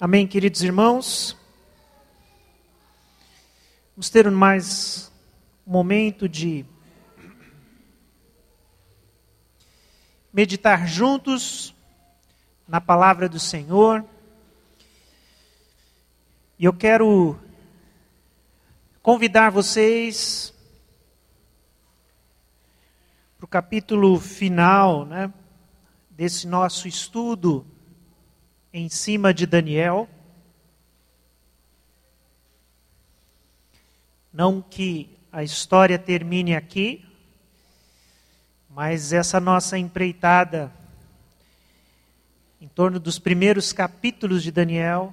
Amém, queridos irmãos? Vamos ter mais um momento de meditar juntos na palavra do Senhor. E eu quero convidar vocês para o capítulo final né, desse nosso estudo em cima de Daniel. Não que a história termine aqui, mas essa nossa empreitada em torno dos primeiros capítulos de Daniel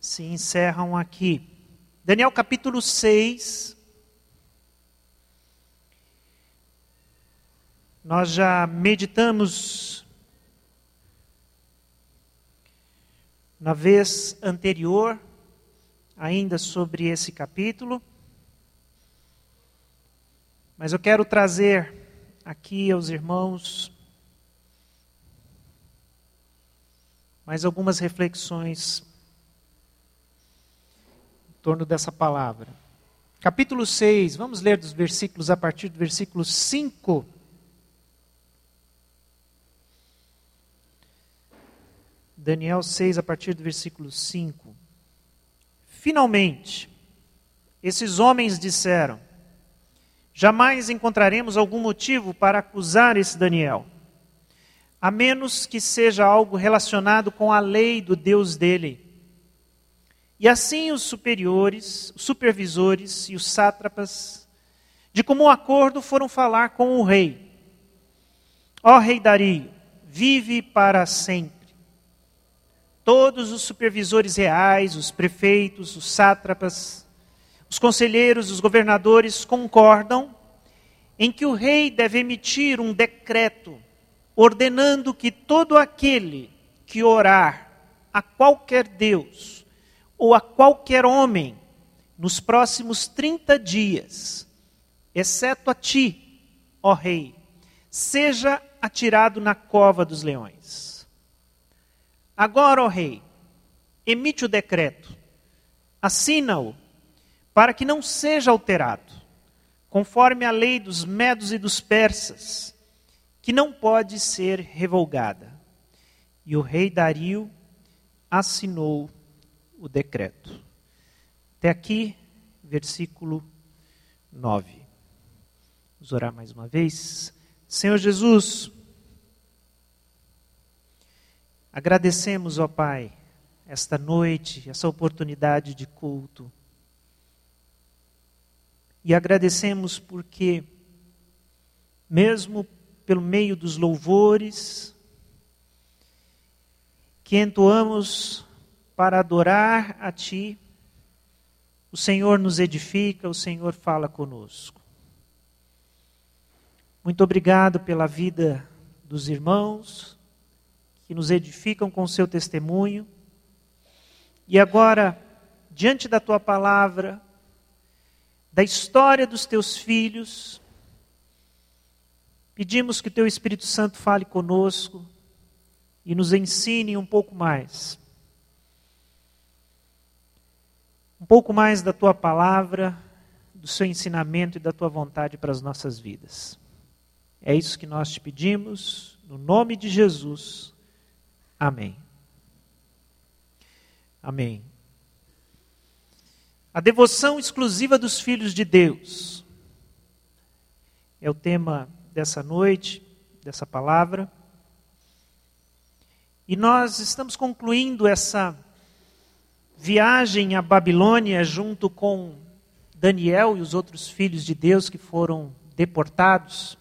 se encerram aqui. Daniel capítulo 6. Nós já meditamos na vez anterior, ainda sobre esse capítulo. Mas eu quero trazer aqui aos irmãos mais algumas reflexões em torno dessa palavra. Capítulo 6, vamos ler dos versículos a partir do versículo 5 Daniel 6, a partir do versículo 5. Finalmente, esses homens disseram: Jamais encontraremos algum motivo para acusar esse Daniel, a menos que seja algo relacionado com a lei do Deus dele. E assim os superiores, os supervisores e os sátrapas, de comum acordo, foram falar com o rei. Ó rei Dario, vive para sempre. Todos os supervisores reais, os prefeitos, os sátrapas, os conselheiros, os governadores concordam em que o rei deve emitir um decreto ordenando que todo aquele que orar a qualquer Deus ou a qualquer homem nos próximos 30 dias, exceto a ti, ó rei, seja atirado na cova dos leões. Agora, ó rei, emite o decreto, assina-o, para que não seja alterado, conforme a lei dos medos e dos persas, que não pode ser revogada. E o rei Dario assinou o decreto. Até aqui, versículo 9. Vamos orar mais uma vez. Senhor Jesus, Agradecemos, ó Pai, esta noite, essa oportunidade de culto. E agradecemos porque, mesmo pelo meio dos louvores que entoamos para adorar a Ti, o Senhor nos edifica, o Senhor fala conosco. Muito obrigado pela vida dos irmãos que nos edificam com o seu testemunho. E agora, diante da tua palavra, da história dos teus filhos, pedimos que o teu Espírito Santo fale conosco e nos ensine um pouco mais. Um pouco mais da tua palavra, do seu ensinamento e da tua vontade para as nossas vidas. É isso que nós te pedimos, no nome de Jesus. Amém. Amém. A devoção exclusiva dos filhos de Deus é o tema dessa noite, dessa palavra. E nós estamos concluindo essa viagem à Babilônia junto com Daniel e os outros filhos de Deus que foram deportados.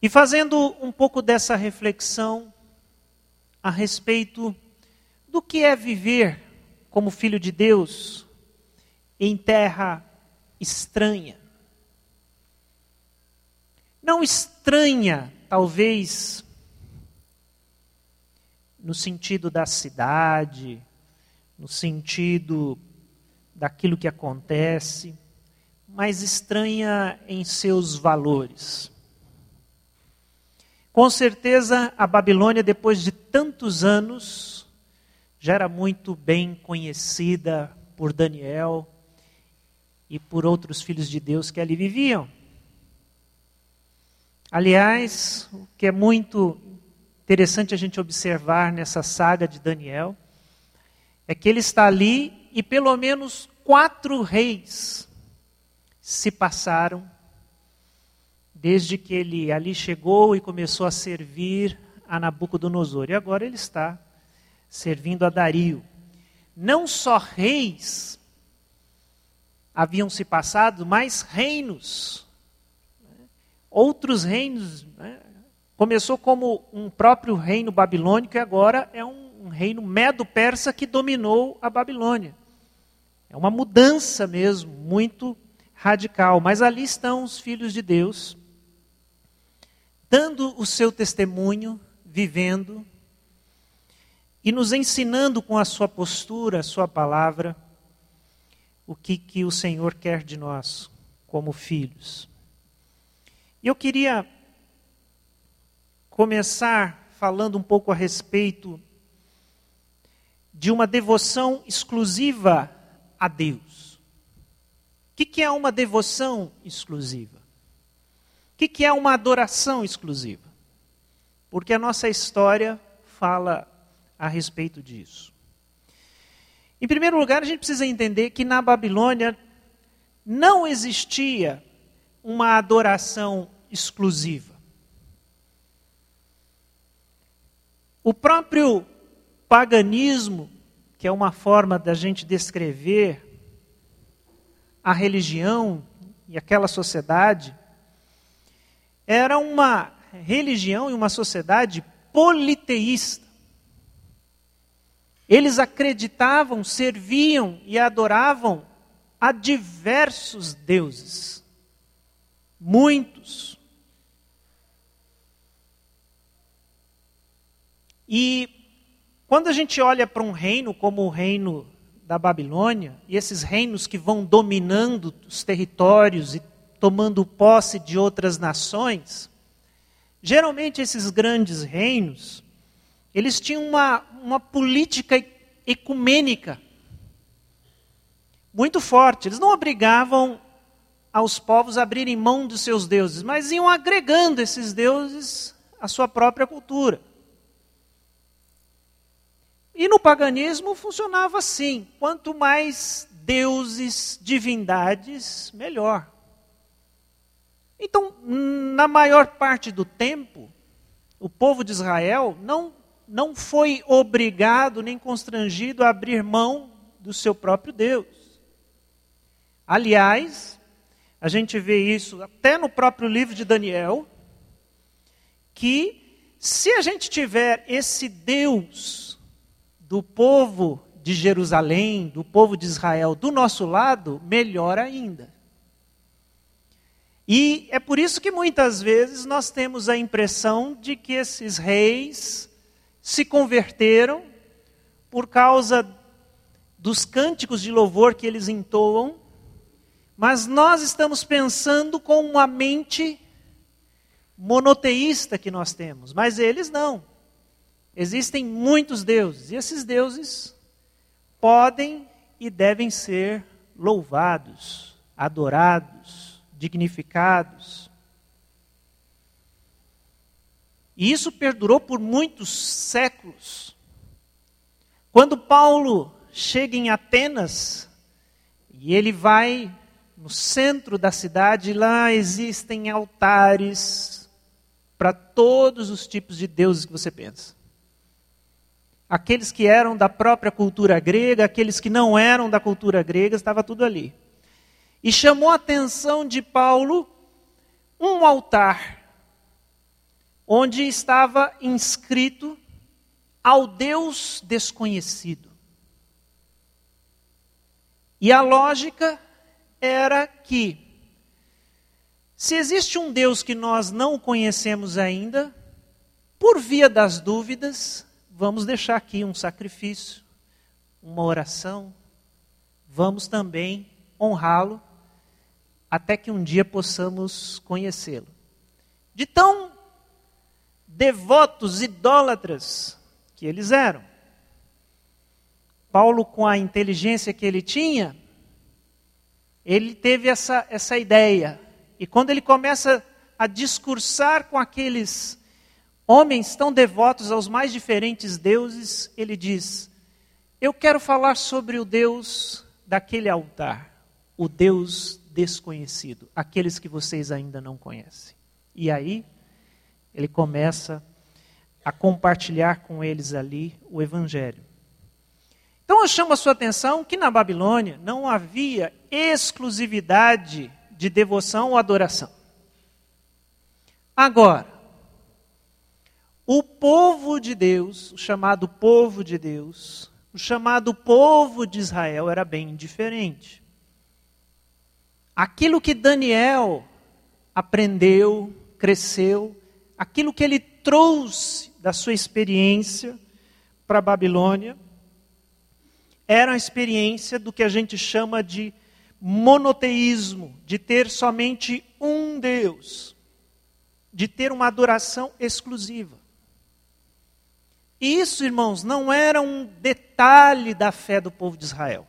E fazendo um pouco dessa reflexão a respeito do que é viver como filho de Deus em terra estranha. Não estranha, talvez, no sentido da cidade, no sentido daquilo que acontece, mas estranha em seus valores. Com certeza, a Babilônia, depois de tantos anos, já era muito bem conhecida por Daniel e por outros filhos de Deus que ali viviam. Aliás, o que é muito interessante a gente observar nessa saga de Daniel é que ele está ali e pelo menos quatro reis se passaram desde que ele ali chegou e começou a servir a Nabucodonosor. E agora ele está servindo a Dario. Não só reis haviam se passado, mas reinos. Outros reinos. Né? Começou como um próprio reino babilônico e agora é um, um reino medo-persa que dominou a Babilônia. É uma mudança mesmo, muito radical. Mas ali estão os filhos de Deus, dando o seu testemunho, vivendo e nos ensinando com a sua postura, a sua palavra, o que, que o Senhor quer de nós como filhos. E eu queria começar falando um pouco a respeito de uma devoção exclusiva a Deus. O que, que é uma devoção exclusiva? O que, é uma adoração exclusiva? Porque a nossa história fala a respeito disso. Em primeiro lugar, a gente precisa entender que na Babilônia não existia uma adoração exclusiva. O próprio paganismo que é uma forma da gente descrever a religião e aquela sociedade, era uma religião e uma sociedade politeísta. Eles acreditavam, serviam e adoravam a diversos deuses. Muitos. E quando a gente olha para um reino como o reino da Babilônia, e esses reinos que vão dominando os territórios e tomando posse de outras nações, geralmente esses grandes reinos, eles tinham uma, uma política ecumênica muito forte. Eles não obrigavam aos povos a abrirem mão dos seus deuses, mas iam agregando esses deuses à sua própria cultura. E no paganismo funcionava assim: quanto mais deuses, divindades, melhor. Então, na maior parte do tempo, o povo de Israel não, não foi obrigado nem constrangido a abrir mão do seu próprio Deus. Aliás, a gente vê isso até no próprio livro de Daniel, que se a gente tiver esse Deus do povo de Jerusalém, do povo de Israel do nosso lado, melhor ainda. E é por isso que muitas vezes nós temos a impressão de que esses reis se converteram por causa dos cânticos de louvor que eles entoam, mas nós estamos pensando com uma mente monoteísta que nós temos, mas eles não. Existem muitos deuses, e esses deuses podem e devem ser louvados, adorados, dignificados. E isso perdurou por muitos séculos. Quando Paulo chega em Atenas, e ele vai no centro da cidade, lá existem altares para todos os tipos de deuses que você pensa aqueles que eram da própria cultura grega, aqueles que não eram da cultura grega, estava tudo ali. E chamou a atenção de Paulo um altar onde estava inscrito ao Deus desconhecido. E a lógica era que, se existe um Deus que nós não conhecemos ainda, por via das dúvidas, vamos deixar aqui um sacrifício, uma oração, vamos também honrá-lo até que um dia possamos conhecê-lo. De tão devotos, idólatras que eles eram. Paulo, com a inteligência que ele tinha, ele teve essa, essa ideia. E quando ele começa a discursar com aqueles homens tão devotos aos mais diferentes deuses, ele diz: Eu quero falar sobre o Deus daquele altar, o Deus desconhecido, aqueles que vocês ainda não conhecem. E aí, ele começa a compartilhar com eles ali o Evangelho. Então eu chamo a sua atenção que na Babilônia não havia exclusividade de devoção ou adoração. Agora, o povo de Deus, o chamado povo de Deus, o chamado povo de Israel era bem diferente. Aquilo que Daniel aprendeu, cresceu, aquilo que ele trouxe da sua experiência para a Babilônia, era a experiência do que a gente chama de monoteísmo, de ter somente um Deus, de ter uma adoração exclusiva. E isso, irmãos, não era um detalhe da fé do povo de Israel.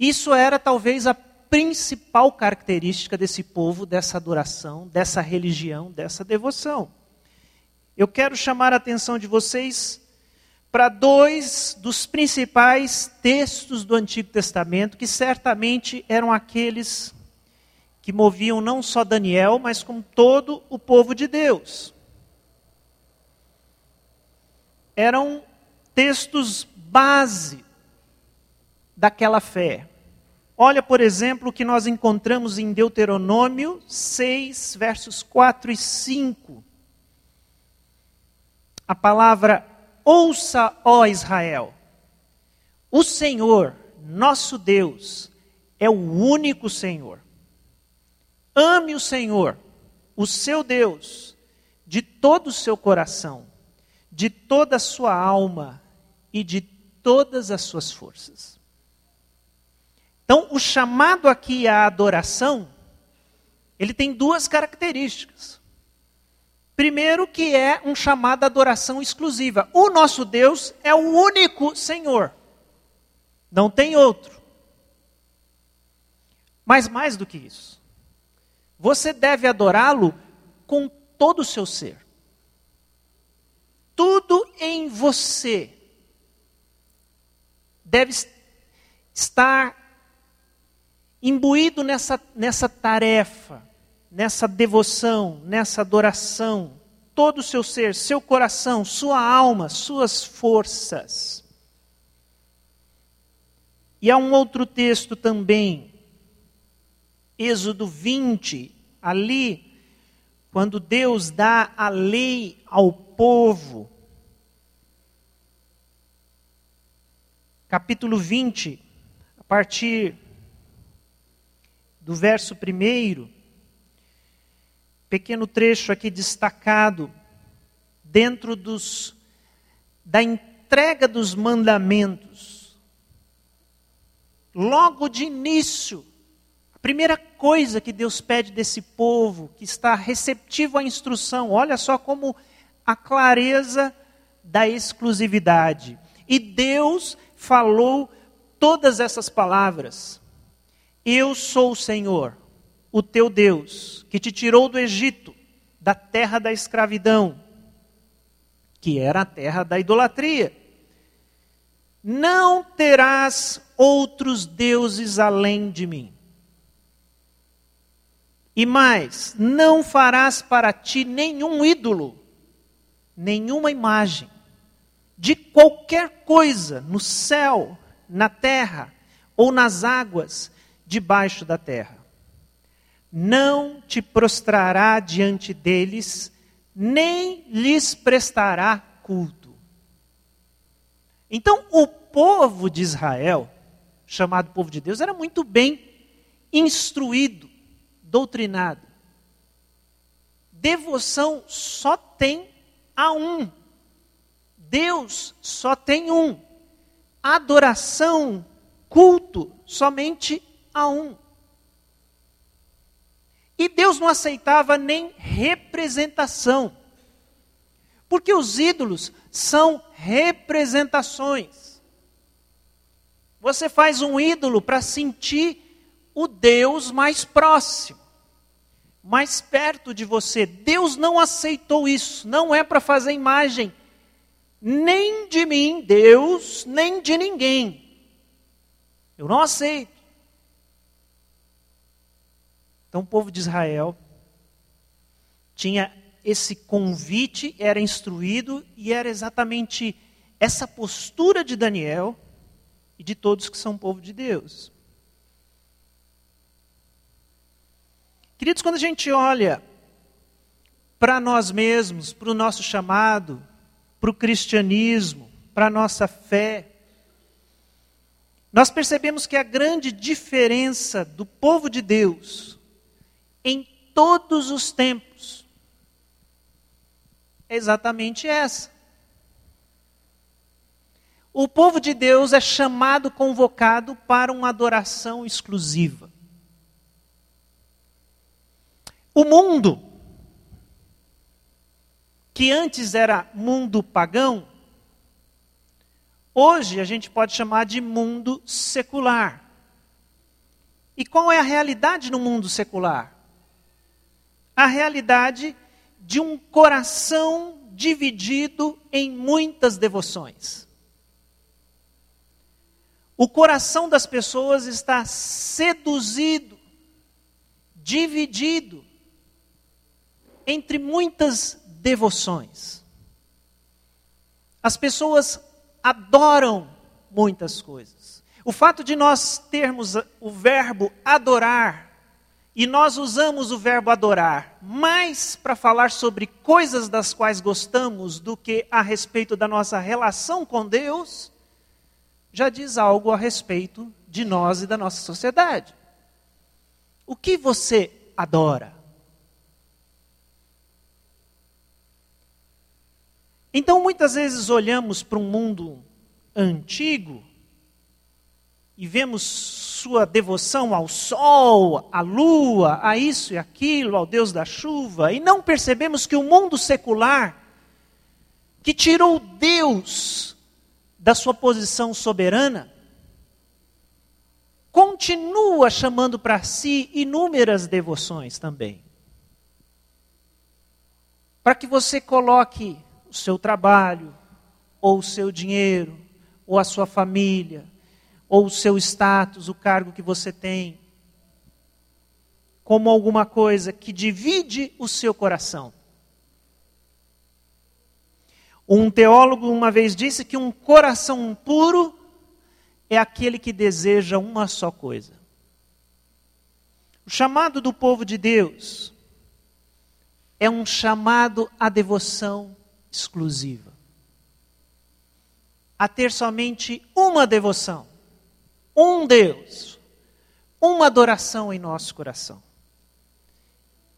Isso era talvez a principal característica desse povo, dessa adoração, dessa religião, dessa devoção. Eu quero chamar a atenção de vocês para dois dos principais textos do Antigo Testamento, que certamente eram aqueles que moviam não só Daniel, mas como todo o povo de Deus. Eram textos base daquela fé. Olha, por exemplo, o que nós encontramos em Deuteronômio 6, versos 4 e 5. A palavra Ouça, ó Israel, o Senhor, nosso Deus, é o único Senhor. Ame o Senhor, o seu Deus, de todo o seu coração, de toda a sua alma e de todas as suas forças. Então, o chamado aqui à adoração, ele tem duas características. Primeiro, que é um chamado à adoração exclusiva. O nosso Deus é o único Senhor. Não tem outro. Mas mais do que isso, você deve adorá-lo com todo o seu ser. Tudo em você deve estar imbuído nessa, nessa tarefa nessa devoção, nessa adoração, todo o seu ser, seu coração, sua alma, suas forças. E há um outro texto também, Êxodo 20, ali, quando Deus dá a lei ao povo. Capítulo 20, a partir do verso 1 pequeno trecho aqui destacado dentro dos da entrega dos mandamentos. Logo de início, a primeira coisa que Deus pede desse povo que está receptivo à instrução, olha só como a clareza da exclusividade. E Deus falou todas essas palavras. Eu sou o Senhor, o teu Deus, que te tirou do Egito, da terra da escravidão, que era a terra da idolatria. Não terás outros deuses além de mim. E mais, não farás para ti nenhum ídolo, nenhuma imagem, de qualquer coisa no céu, na terra ou nas águas debaixo da terra não te prostrará diante deles, nem lhes prestará culto. Então, o povo de Israel, chamado povo de Deus, era muito bem instruído, doutrinado. Devoção só tem a um. Deus só tem um. Adoração, culto, somente a um. E Deus não aceitava nem representação Porque os ídolos são representações. Você faz um ídolo para sentir o Deus mais próximo, mais perto de você. Deus não aceitou isso, não é para fazer imagem nem de mim, Deus, nem de ninguém. Eu não aceito. Então o povo de Israel tinha esse convite, era instruído e era exatamente essa postura de Daniel e de todos que são povo de Deus. Queridos, quando a gente olha para nós mesmos, para o nosso chamado, para o cristianismo, para a nossa fé, nós percebemos que a grande diferença do povo de Deus em todos os tempos é exatamente essa. O povo de Deus é chamado, convocado para uma adoração exclusiva. O mundo, que antes era mundo pagão, hoje a gente pode chamar de mundo secular. E qual é a realidade no mundo secular? A realidade de um coração dividido em muitas devoções. O coração das pessoas está seduzido, dividido entre muitas devoções. As pessoas adoram muitas coisas. O fato de nós termos o verbo adorar, e nós usamos o verbo adorar mais para falar sobre coisas das quais gostamos do que a respeito da nossa relação com Deus, já diz algo a respeito de nós e da nossa sociedade. O que você adora? Então, muitas vezes olhamos para um mundo antigo e vemos sua devoção ao sol, à lua, a isso e aquilo, ao Deus da chuva, e não percebemos que o mundo secular, que tirou Deus da sua posição soberana, continua chamando para si inúmeras devoções também. Para que você coloque o seu trabalho, ou o seu dinheiro, ou a sua família, ou o seu status, o cargo que você tem, como alguma coisa que divide o seu coração. Um teólogo uma vez disse que um coração puro é aquele que deseja uma só coisa. O chamado do povo de Deus é um chamado à devoção exclusiva. A ter somente uma devoção, um Deus, uma adoração em nosso coração.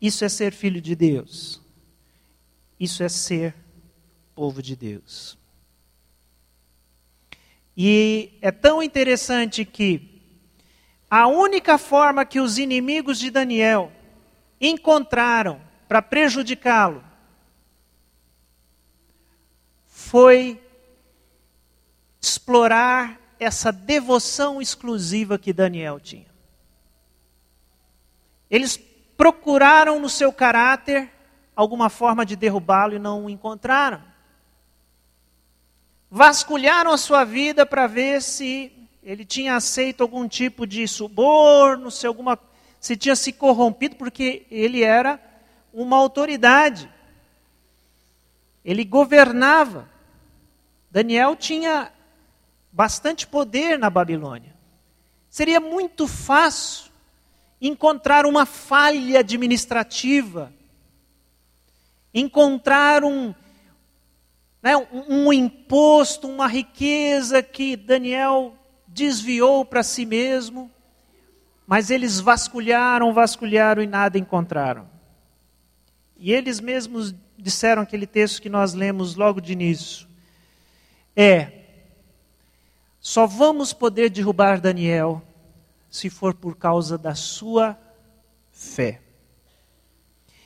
Isso é ser filho de Deus. Isso é ser povo de Deus. E é tão interessante que a única forma que os inimigos de Daniel encontraram para prejudicá-lo foi explorar essa devoção exclusiva que Daniel tinha. Eles procuraram no seu caráter alguma forma de derrubá-lo e não o encontraram. Vasculharam a sua vida para ver se ele tinha aceito algum tipo de suborno, se, alguma, se tinha se corrompido, porque ele era uma autoridade. Ele governava. Daniel tinha bastante poder na Babilônia. Seria muito fácil encontrar uma falha administrativa, encontrar um, né, um, um imposto, uma riqueza que Daniel desviou para si mesmo, mas eles vasculharam, vasculharam e nada encontraram. E eles mesmos disseram aquele texto que nós lemos logo de início é: só vamos poder derrubar Daniel se for por causa da sua fé.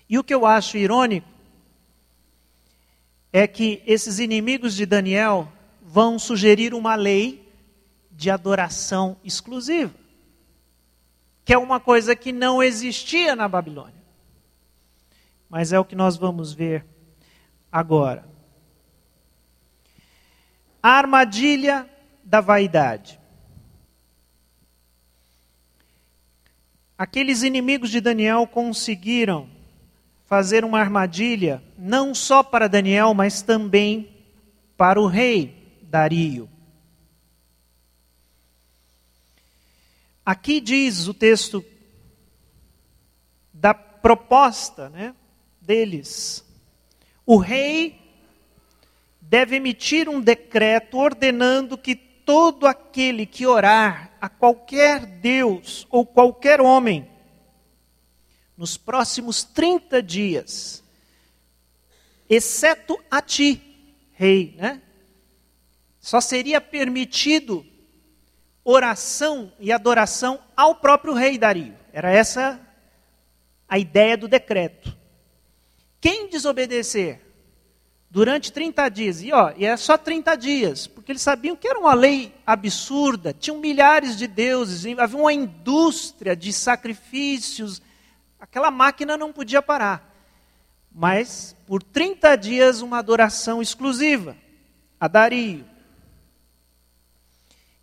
E o que eu acho irônico é que esses inimigos de Daniel vão sugerir uma lei de adoração exclusiva, que é uma coisa que não existia na Babilônia. Mas é o que nós vamos ver agora. A armadilha da vaidade. Aqueles inimigos de Daniel conseguiram fazer uma armadilha, não só para Daniel, mas também para o rei Dario. Aqui diz o texto da proposta né, deles. O rei deve emitir um decreto ordenando que todo aquele que orar a qualquer Deus ou qualquer homem, nos próximos 30 dias, exceto a ti, rei, né? Só seria permitido oração e adoração ao próprio rei Dario. Era essa a ideia do decreto. Quem desobedecer durante 30 dias. E, ó, e é só 30 dias, porque eles sabiam que era uma lei absurda, tinham milhares de deuses, havia uma indústria de sacrifícios, aquela máquina não podia parar. Mas, por 30 dias, uma adoração exclusiva a Dario.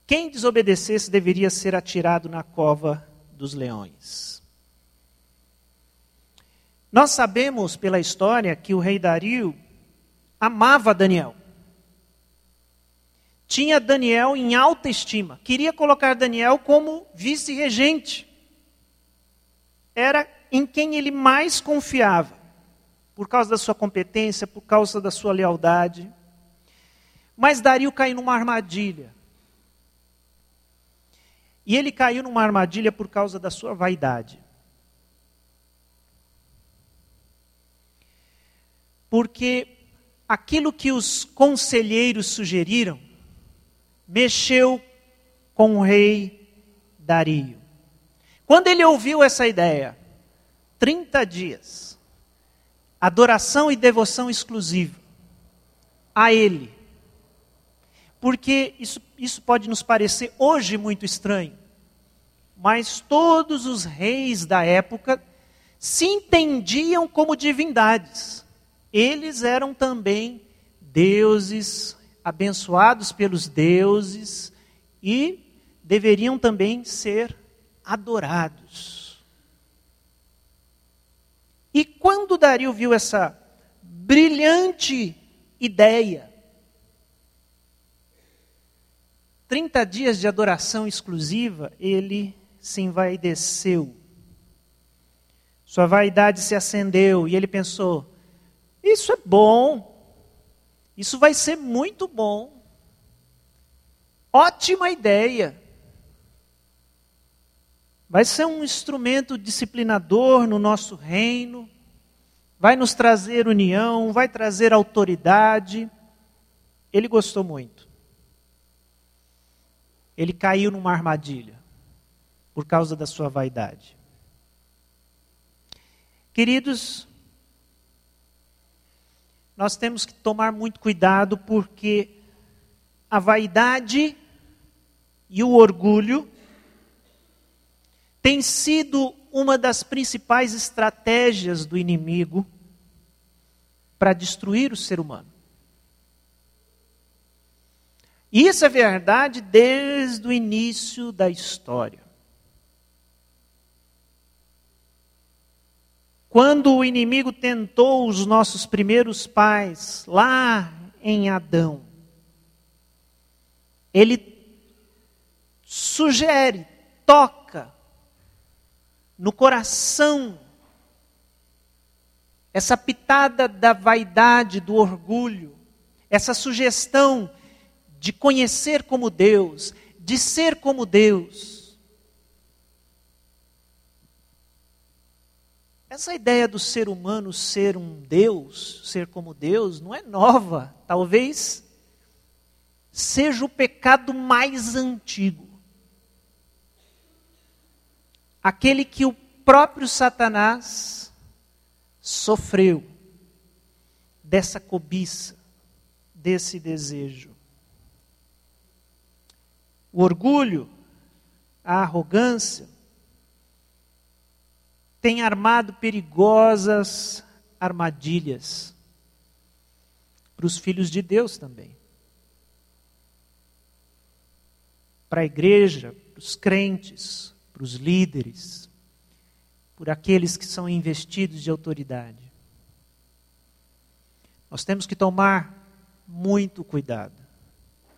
Quem desobedecesse deveria ser atirado na cova dos leões. Nós sabemos pela história que o rei Dario amava Daniel. Tinha Daniel em alta estima. Queria colocar Daniel como vice-regente. Era em quem ele mais confiava, por causa da sua competência, por causa da sua lealdade. Mas Dario caiu numa armadilha. E ele caiu numa armadilha por causa da sua vaidade. Porque aquilo que os conselheiros sugeriram mexeu com o rei Dario. Quando ele ouviu essa ideia, 30 dias, adoração e devoção exclusiva a ele. Porque isso, isso pode nos parecer hoje muito estranho, mas todos os reis da época se entendiam como divindades eles eram também deuses, abençoados pelos deuses e deveriam também ser adorados. E quando Dario viu essa brilhante ideia, 30 dias de adoração exclusiva, ele se envaideceu. Sua vaidade se acendeu e ele pensou: isso é bom. Isso vai ser muito bom. Ótima ideia. Vai ser um instrumento disciplinador no nosso reino. Vai nos trazer união, vai trazer autoridade. Ele gostou muito. Ele caiu numa armadilha por causa da sua vaidade. Queridos, nós temos que tomar muito cuidado porque a vaidade e o orgulho tem sido uma das principais estratégias do inimigo para destruir o ser humano. E isso é verdade desde o início da história. Quando o inimigo tentou os nossos primeiros pais, lá em Adão, ele sugere, toca no coração essa pitada da vaidade, do orgulho, essa sugestão de conhecer como Deus, de ser como Deus. Essa ideia do ser humano ser um Deus, ser como Deus, não é nova. Talvez seja o pecado mais antigo. Aquele que o próprio Satanás sofreu dessa cobiça, desse desejo. O orgulho, a arrogância, tem armado perigosas armadilhas para os filhos de Deus também. Para a igreja, para os crentes, para os líderes, por aqueles que são investidos de autoridade. Nós temos que tomar muito cuidado,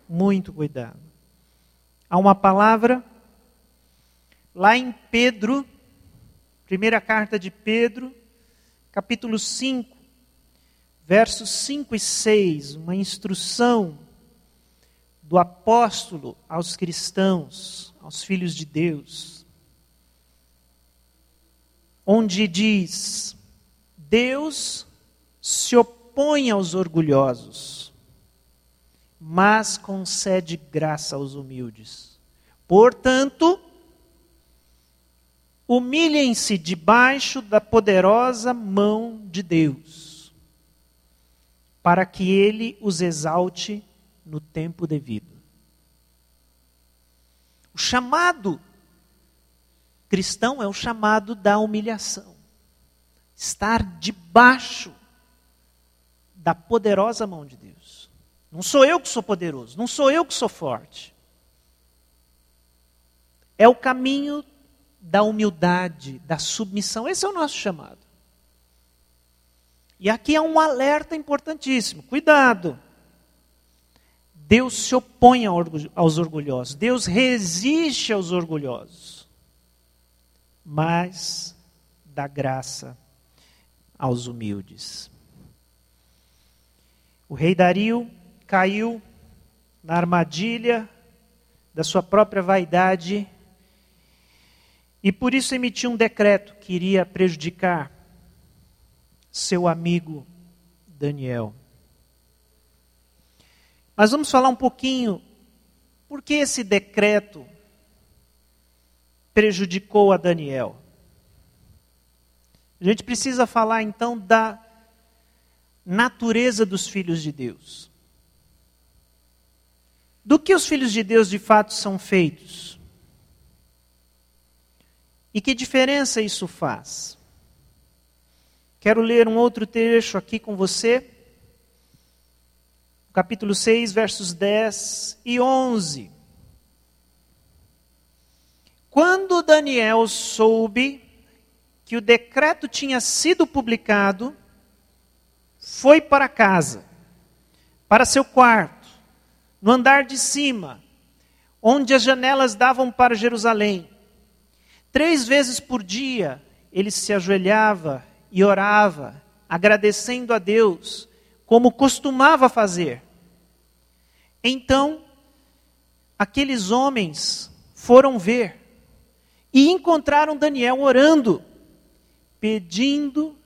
muito cuidado. Há uma palavra lá em Pedro, primeira carta de Pedro, capítulo 5, versos 5 e 6, uma instrução do apóstolo aos cristãos, aos filhos de Deus, onde diz: Deus se opõe aos orgulhosos, mas concede graça aos humildes. Portanto, humilhem-se debaixo da poderosa mão de Deus, para que ele os exalte no tempo devido. O chamado cristão é o chamado da humilhação. Estar debaixo da poderosa mão de Deus. Não sou eu que sou poderoso, não sou eu que sou forte. É o caminho da humildade, da submissão. Esse é o nosso chamado. E aqui é um alerta importantíssimo. Cuidado. Deus se opõe aos orgulhosos. Deus resiste aos orgulhosos. Mas dá graça aos humildes. O rei Dario caiu na armadilha da sua própria vaidade e por isso emitiu um decreto que iria prejudicar seu amigo Daniel. Mas vamos falar um pouquinho por que esse decreto prejudicou a Daniel. A gente precisa falar então da natureza dos filhos de Deus. Do que os filhos de Deus de fato são feitos? E que diferença isso faz? Quero ler um outro trecho aqui com você. Capítulo 6, versos 10 e 11. Quando Daniel soube que o decreto tinha sido publicado, foi para casa, para seu quarto, no andar de cima, onde as janelas davam para Jerusalém. Três vezes por dia ele se ajoelhava e orava, agradecendo a Deus, como costumava fazer. Então, aqueles homens foram ver e encontraram Daniel orando, pedindo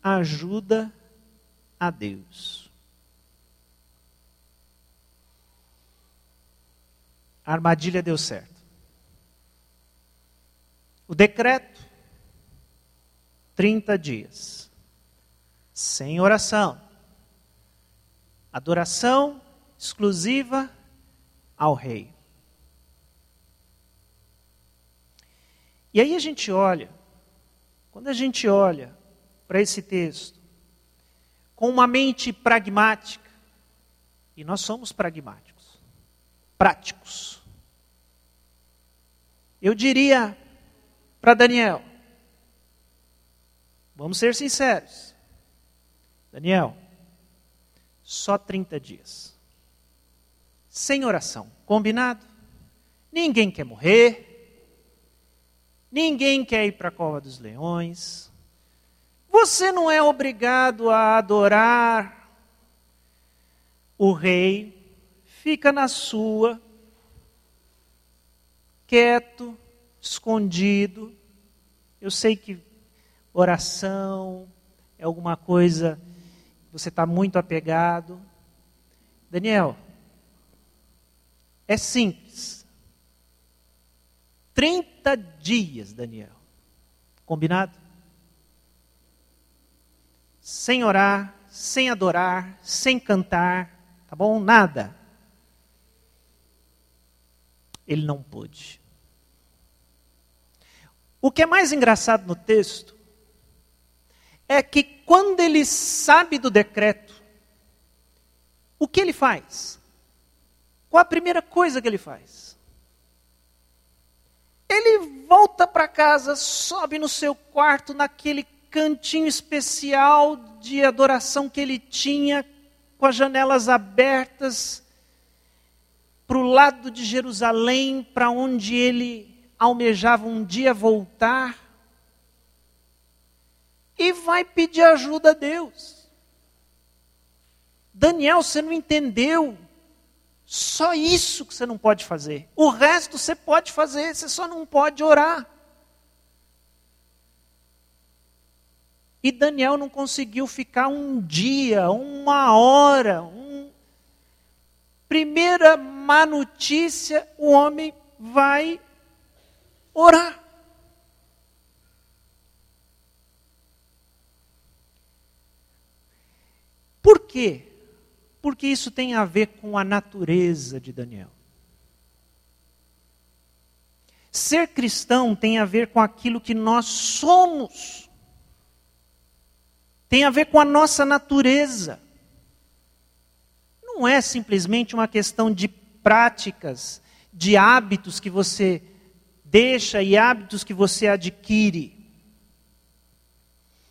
ajuda a Deus. A armadilha deu certo. O decreto, 30 dias, sem oração, adoração exclusiva ao rei. E aí a gente olha, quando a gente olha para esse texto, com uma mente pragmática, e nós somos pragmáticos, práticos, eu diria para Daniel. Vamos ser sinceros. Daniel, só 30 dias. Sem oração. Combinado? Ninguém quer morrer. Ninguém quer ir para a cova dos leões. Você não é obrigado a adorar o rei. Fica na sua, quieto, escondido. Eu sei que oração é alguma coisa que você está muito apegado. Daniel, é simples. 30 dias, Daniel. Combinado? Sem orar, sem adorar, sem cantar, tá bom? Nada. Ele não pôde. O que é mais engraçado no texto é que quando ele sabe do decreto, o que ele faz? Qual a primeira coisa que ele faz? Ele volta para casa, sobe no seu quarto, naquele cantinho especial de adoração que ele tinha, com as janelas abertas, para o lado de Jerusalém, para onde ele almejava um dia voltar, e vai pedir ajuda a Deus. Daniel, você não entendeu. Só isso que você não pode fazer. O resto você pode fazer, você só não pode orar. E Daniel não conseguiu ficar um dia, uma hora. Um... Primeira má notícia: o homem vai orar. Por quê? Porque isso tem a ver com a natureza de Daniel. Ser cristão tem a ver com aquilo que nós somos. Tem a ver com a nossa natureza. Não é simplesmente uma questão de práticas, de hábitos que você deixa e hábitos que você adquire.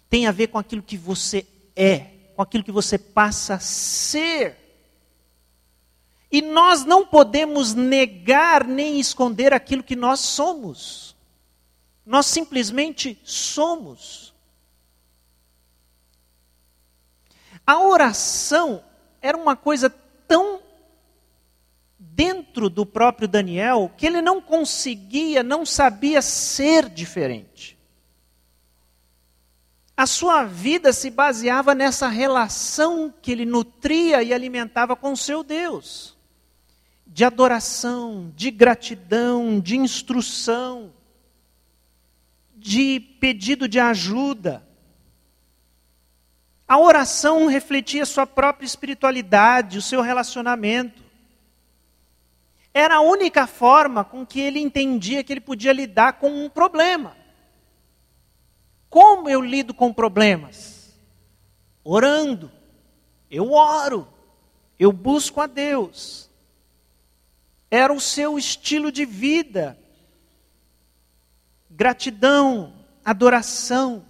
Tem a ver com aquilo que você é com aquilo que você passa a ser. E nós não podemos negar nem esconder aquilo que nós somos. Nós simplesmente somos. A oração era uma coisa dentro do próprio Daniel que ele não conseguia, não sabia ser diferente. A sua vida se baseava nessa relação que ele nutria e alimentava com o seu Deus de adoração, de gratidão, de instrução, de pedido de ajuda. A oração refletia sua própria espiritualidade, o seu relacionamento. Era a única forma com que ele entendia que ele podia lidar com um problema. Como eu lido com problemas? Orando. Eu oro. Eu busco a Deus. Era o seu estilo de vida. Gratidão, adoração.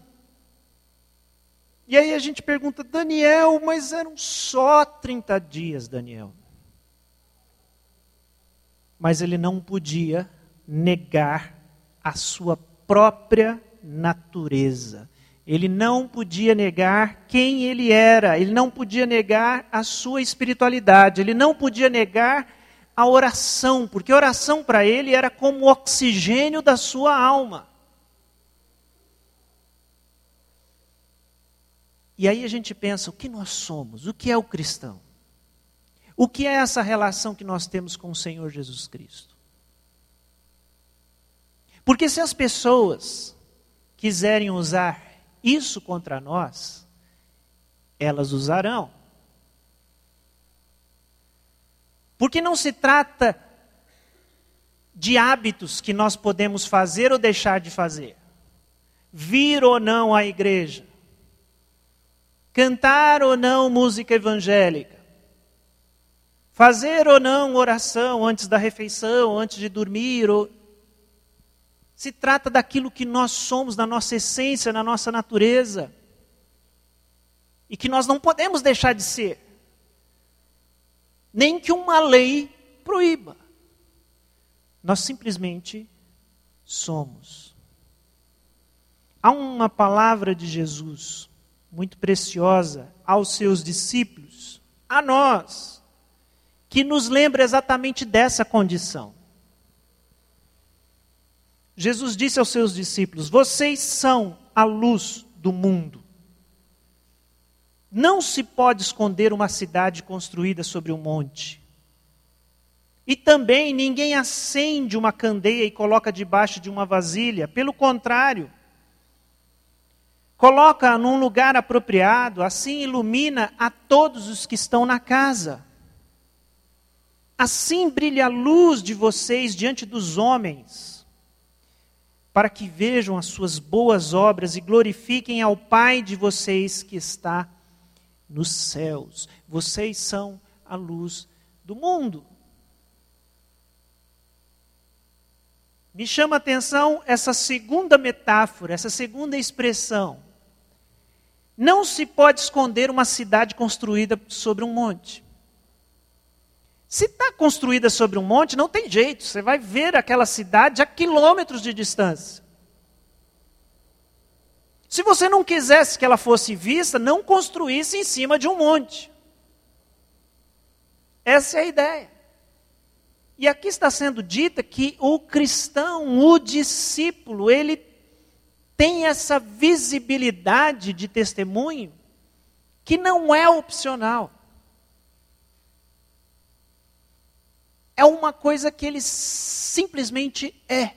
E aí a gente pergunta, Daniel, mas eram só 30 dias, Daniel. Mas ele não podia negar a sua própria natureza. Ele não podia negar quem ele era, ele não podia negar a sua espiritualidade, ele não podia negar a oração, porque a oração para ele era como o oxigênio da sua alma. E aí a gente pensa: o que nós somos? O que é o cristão? O que é essa relação que nós temos com o Senhor Jesus Cristo? Porque se as pessoas quiserem usar isso contra nós, elas usarão. Porque não se trata de hábitos que nós podemos fazer ou deixar de fazer. Vir ou não à igreja. Cantar ou não música evangélica. Fazer ou não oração antes da refeição, antes de dormir. Ou... Se trata daquilo que nós somos, na nossa essência, na nossa natureza. E que nós não podemos deixar de ser. Nem que uma lei proíba. Nós simplesmente somos. Há uma palavra de Jesus muito preciosa aos seus discípulos, a nós, que nos lembra exatamente dessa condição. Jesus disse aos seus discípulos: Vocês são a luz do mundo. Não se pode esconder uma cidade construída sobre um monte. E também ninguém acende uma candeia e coloca debaixo de uma vasilha. Pelo contrário, coloca num lugar apropriado, assim ilumina a todos os que estão na casa. Assim brilha a luz de vocês diante dos homens, para que vejam as suas boas obras e glorifiquem ao Pai de vocês que está nos céus. Vocês são a luz do mundo. Me chama a atenção essa segunda metáfora, essa segunda expressão. Não se pode esconder uma cidade construída sobre um monte. Se está construída sobre um monte, não tem jeito, você vai ver aquela cidade a quilômetros de distância. Se você não quisesse que ela fosse vista, não construísse em cima de um monte. Essa é a ideia. E aqui está sendo dita que o cristão, o discípulo, ele tem essa visibilidade de testemunho que não é opcional. É uma coisa que ele simplesmente é.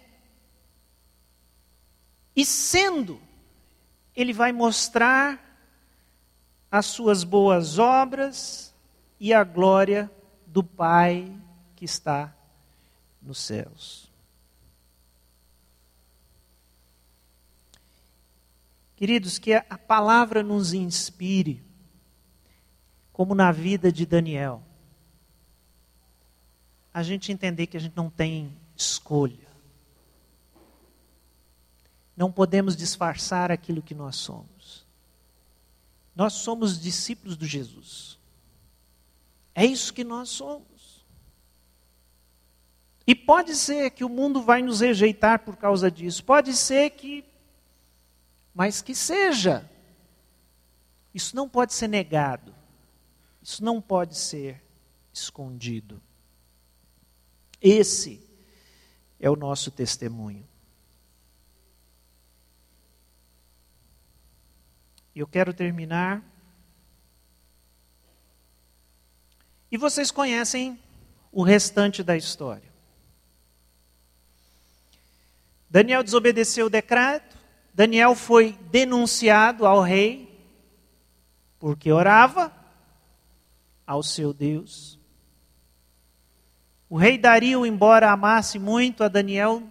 E sendo, ele vai mostrar as suas boas obras e a glória do Pai que está nos céus. Queridos, que a palavra nos inspire, como na vida de Daniel a gente entender que a gente não tem escolha. Não podemos disfarçar aquilo que nós somos. Nós somos discípulos de Jesus. É isso que nós somos. E pode ser que o mundo vai nos rejeitar por causa disso. Pode ser que. Mas que seja. Isso não pode ser negado. Isso não pode ser escondido. Esse é o nosso testemunho. Eu quero terminar. E vocês conhecem o restante da história. Daniel desobedeceu o decreto, Daniel foi denunciado ao rei, porque orava ao seu Deus. O rei Dario, embora amasse muito a Daniel,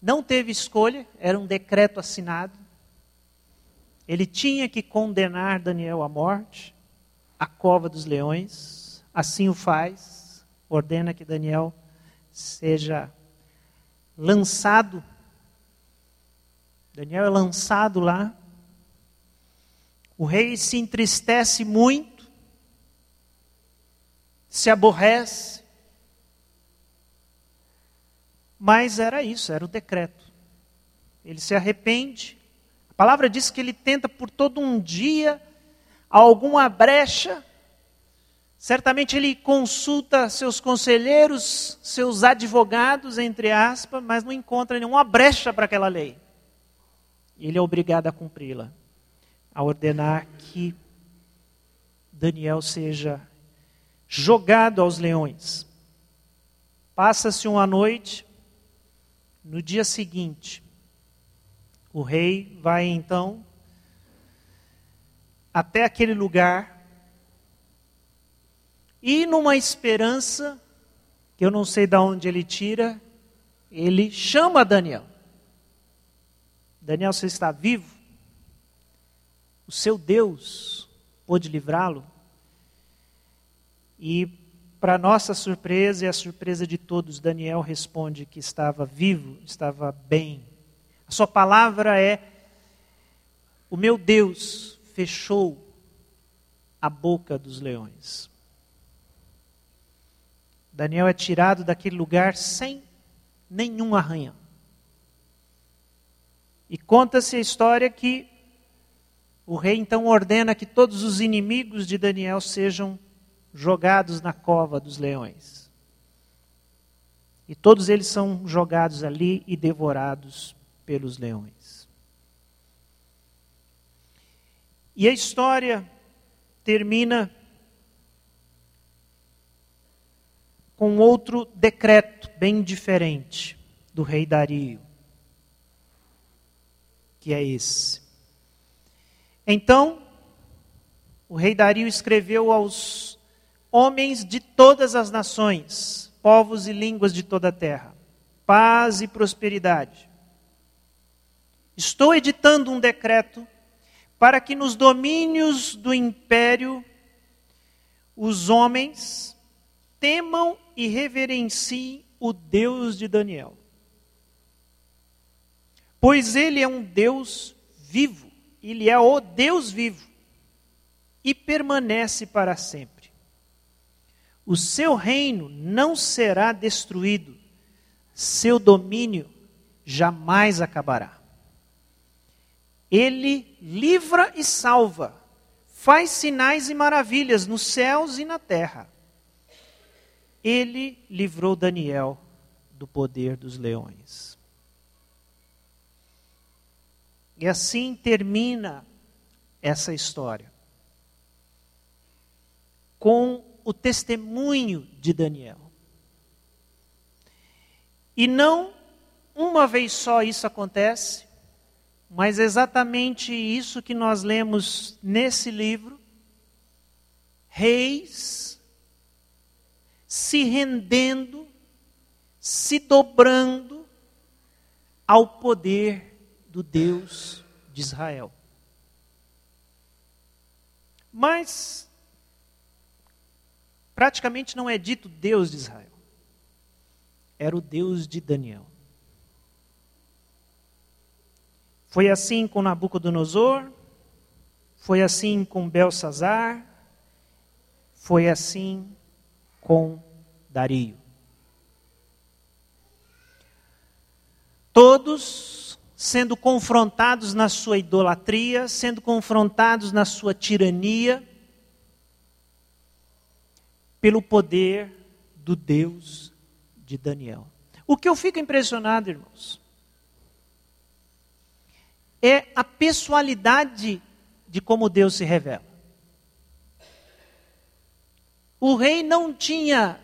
não teve escolha, era um decreto assinado. Ele tinha que condenar Daniel à morte, à cova dos leões. Assim o faz, ordena que Daniel seja lançado. Daniel é lançado lá. O rei se entristece muito, se aborrece, Mas era isso, era o decreto. Ele se arrepende. A palavra diz que ele tenta por todo um dia alguma brecha. Certamente ele consulta seus conselheiros, seus advogados, entre aspas, mas não encontra nenhuma brecha para aquela lei. Ele é obrigado a cumpri-la, a ordenar que Daniel seja jogado aos leões. Passa-se uma noite, no dia seguinte, o rei vai então até aquele lugar e numa esperança que eu não sei de onde ele tira, ele chama Daniel. Daniel, você está vivo? O seu Deus pôde livrá-lo? E para nossa surpresa e a surpresa de todos, Daniel responde que estava vivo, estava bem. A sua palavra é: O meu Deus fechou a boca dos leões. Daniel é tirado daquele lugar sem nenhum arranhão. E conta-se a história que o rei então ordena que todos os inimigos de Daniel sejam jogados na cova dos leões. E todos eles são jogados ali e devorados pelos leões. E a história termina com outro decreto bem diferente do rei Dario, que é esse. Então, o rei Dario escreveu aos homens de todas as nações, povos e línguas de toda a terra, paz e prosperidade. Estou editando um decreto para que nos domínios do império os homens temam e reverenciem o Deus de Daniel. Pois ele é um Deus vivo, ele é o Deus vivo e permanece para sempre. O seu reino não será destruído, seu domínio jamais acabará. Ele livra e salva, faz sinais e maravilhas nos céus e na terra. Ele livrou Daniel do poder dos leões. E assim termina essa história com o testemunho de Daniel. E não uma vez só isso acontece, mas exatamente isso que nós lemos nesse livro: reis se rendendo, se dobrando ao poder do Deus de Israel. Mas praticamente não é dito Deus de Israel. Era o Deus de Daniel. Foi assim com Nabucodonosor, foi assim com Belsazar, foi assim com Dario. Todos sendo confrontados na sua idolatria, sendo confrontados na sua tirania, pelo poder do Deus de Daniel. O que eu fico impressionado, irmãos, é a pessoalidade de como Deus se revela. O rei não tinha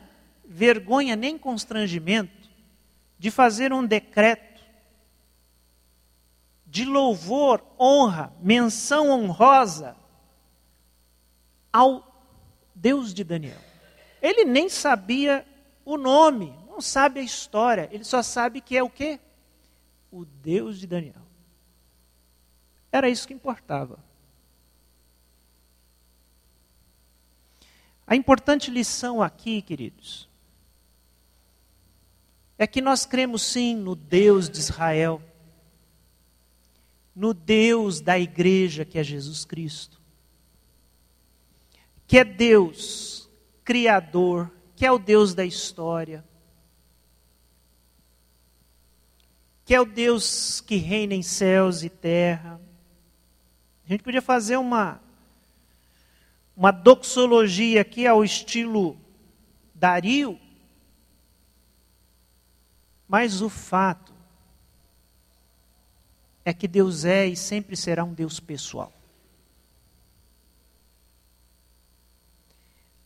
vergonha nem constrangimento de fazer um decreto de louvor, honra, menção honrosa ao Deus de Daniel. Ele nem sabia o nome, não sabe a história, ele só sabe que é o quê? O Deus de Daniel. Era isso que importava. A importante lição aqui, queridos, é que nós cremos sim no Deus de Israel, no Deus da igreja que é Jesus Cristo, que é Deus Criador, que é o Deus da história, que é o Deus que reina em céus e terra. A gente podia fazer uma, uma doxologia aqui ao estilo Dario, mas o fato é que Deus é e sempre será um Deus pessoal.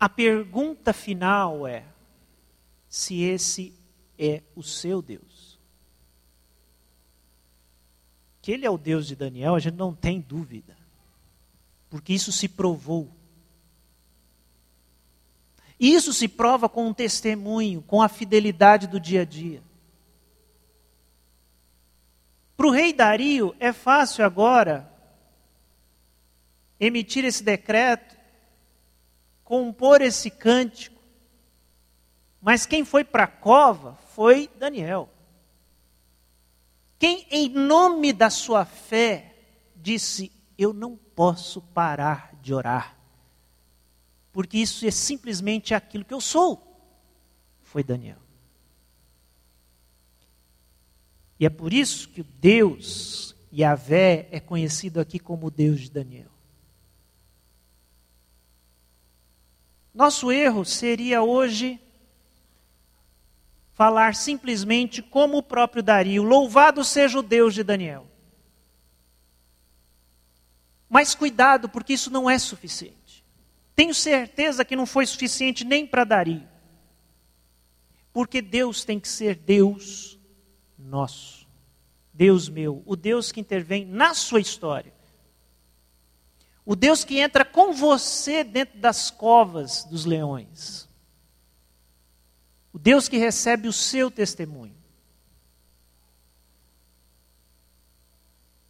A pergunta final é: se esse é o seu Deus? Que ele é o Deus de Daniel, a gente não tem dúvida, porque isso se provou. Isso se prova com um testemunho, com a fidelidade do dia a dia. Para o rei Dario, é fácil agora emitir esse decreto compor esse cântico. Mas quem foi para a cova foi Daniel. Quem, em nome da sua fé, disse: Eu não posso parar de orar, porque isso é simplesmente aquilo que eu sou. Foi Daniel. E é por isso que Deus, Yahvé, é conhecido aqui como Deus de Daniel. Nosso erro seria hoje falar simplesmente como o próprio Dario: Louvado seja o Deus de Daniel. Mas cuidado, porque isso não é suficiente. Tenho certeza que não foi suficiente nem para Dario. Porque Deus tem que ser Deus nosso. Deus meu, o Deus que intervém na sua história. O Deus que entra com você dentro das covas dos leões. O Deus que recebe o seu testemunho.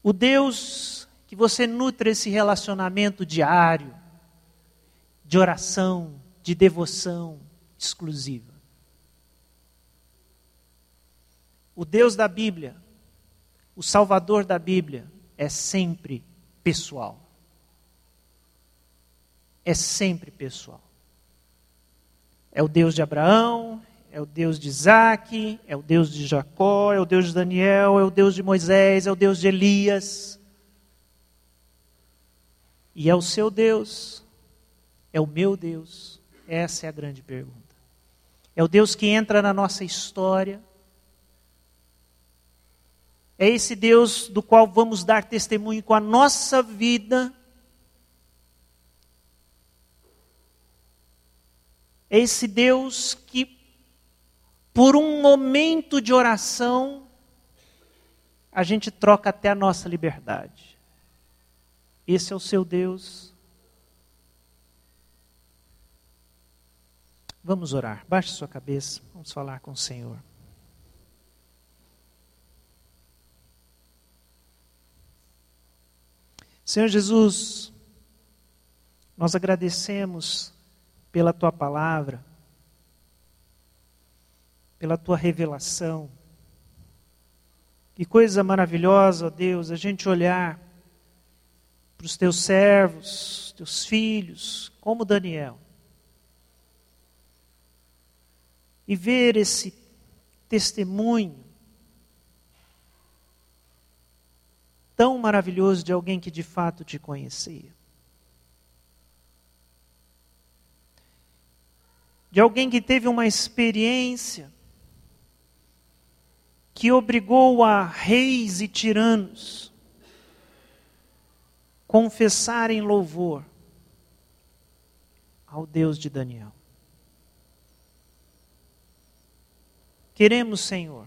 O Deus que você nutre esse relacionamento diário, de oração, de devoção exclusiva. O Deus da Bíblia, o Salvador da Bíblia, é sempre pessoal. É sempre pessoal. É o Deus de Abraão, é o Deus de Isaac, é o Deus de Jacó, é o Deus de Daniel, é o Deus de Moisés, é o Deus de Elias. E é o seu Deus, é o meu Deus. Essa é a grande pergunta. É o Deus que entra na nossa história. É esse Deus do qual vamos dar testemunho com a nossa vida. É esse Deus que por um momento de oração, a gente troca até a nossa liberdade. Esse é o seu Deus. Vamos orar. Baixe sua cabeça. Vamos falar com o Senhor. Senhor Jesus, nós agradecemos pela tua palavra pela tua revelação. Que coisa maravilhosa, Deus, a gente olhar para os teus servos, teus filhos, como Daniel, e ver esse testemunho tão maravilhoso de alguém que de fato te conhecia. De alguém que teve uma experiência que obrigou a reis e tiranos confessarem louvor ao Deus de Daniel. Queremos, Senhor,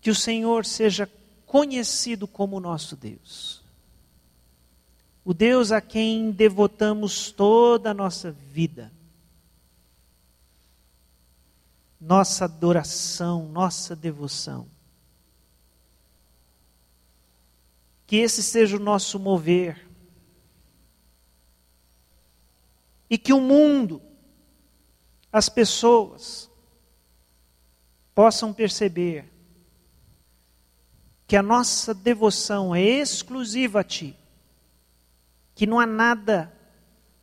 que o Senhor seja conhecido como nosso Deus. O Deus a quem devotamos toda a nossa vida nossa adoração, nossa devoção. Que esse seja o nosso mover. E que o mundo, as pessoas, possam perceber que a nossa devoção é exclusiva a Ti, que não há nada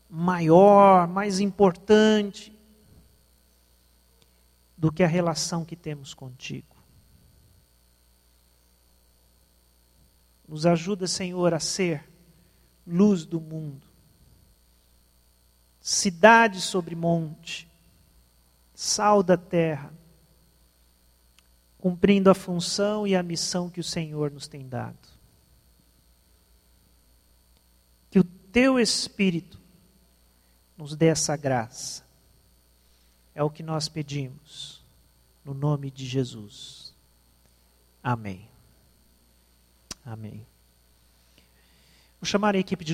maior, mais importante, do que a relação que temos contigo. Nos ajuda, Senhor, a ser luz do mundo, cidade sobre monte, sal da terra, cumprindo a função e a missão que o Senhor nos tem dado. Que o teu Espírito nos dê essa graça é o que nós pedimos, no nome de Jesus. Amém. Amém. Vou chamar a equipe de